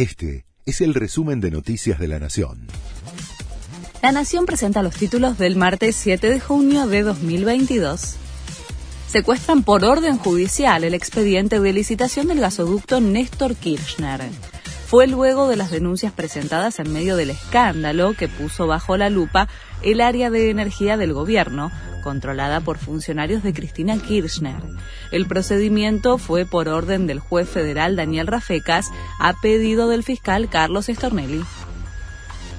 Este es el resumen de Noticias de la Nación. La Nación presenta los títulos del martes 7 de junio de 2022. Secuestran por orden judicial el expediente de licitación del gasoducto Néstor Kirchner. Fue luego de las denuncias presentadas en medio del escándalo que puso bajo la lupa el área de energía del gobierno, controlada por funcionarios de Cristina Kirchner. El procedimiento fue por orden del juez federal Daniel Rafecas a pedido del fiscal Carlos Estornelli.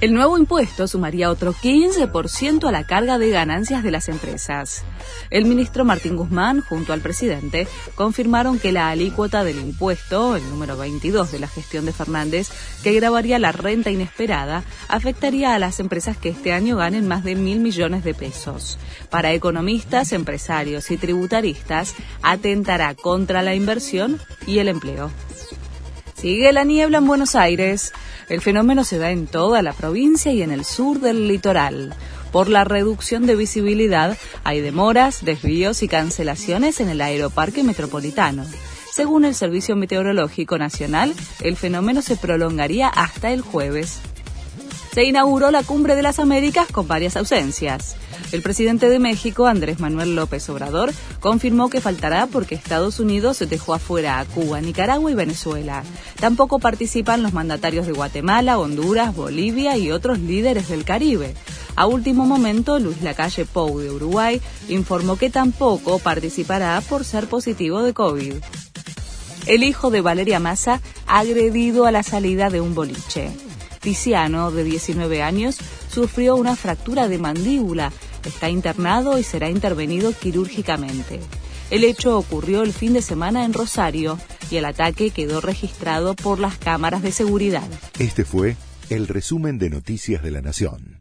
El nuevo impuesto sumaría otro 15% a la carga de ganancias de las empresas. El ministro Martín Guzmán, junto al presidente, confirmaron que la alícuota del impuesto, el número 22 de la gestión de Fernández, que grabaría la renta inesperada, afectaría a las empresas que este año ganen más de mil millones de pesos. Para economistas, empresarios y tributaristas, atentará contra la inversión y el empleo. Sigue la niebla en Buenos Aires. El fenómeno se da en toda la provincia y en el sur del litoral. Por la reducción de visibilidad, hay demoras, desvíos y cancelaciones en el aeroparque metropolitano. Según el Servicio Meteorológico Nacional, el fenómeno se prolongaría hasta el jueves. Se inauguró la Cumbre de las Américas con varias ausencias. El presidente de México, Andrés Manuel López Obrador, confirmó que faltará porque Estados Unidos dejó afuera a Cuba, Nicaragua y Venezuela. Tampoco participan los mandatarios de Guatemala, Honduras, Bolivia y otros líderes del Caribe. A último momento, Luis Lacalle Pou de Uruguay informó que tampoco participará por ser positivo de COVID. El hijo de Valeria Massa agredido a la salida de un boliche. Tiziano, de 19 años, sufrió una fractura de mandíbula Está internado y será intervenido quirúrgicamente. El hecho ocurrió el fin de semana en Rosario y el ataque quedó registrado por las cámaras de seguridad. Este fue el resumen de Noticias de la Nación.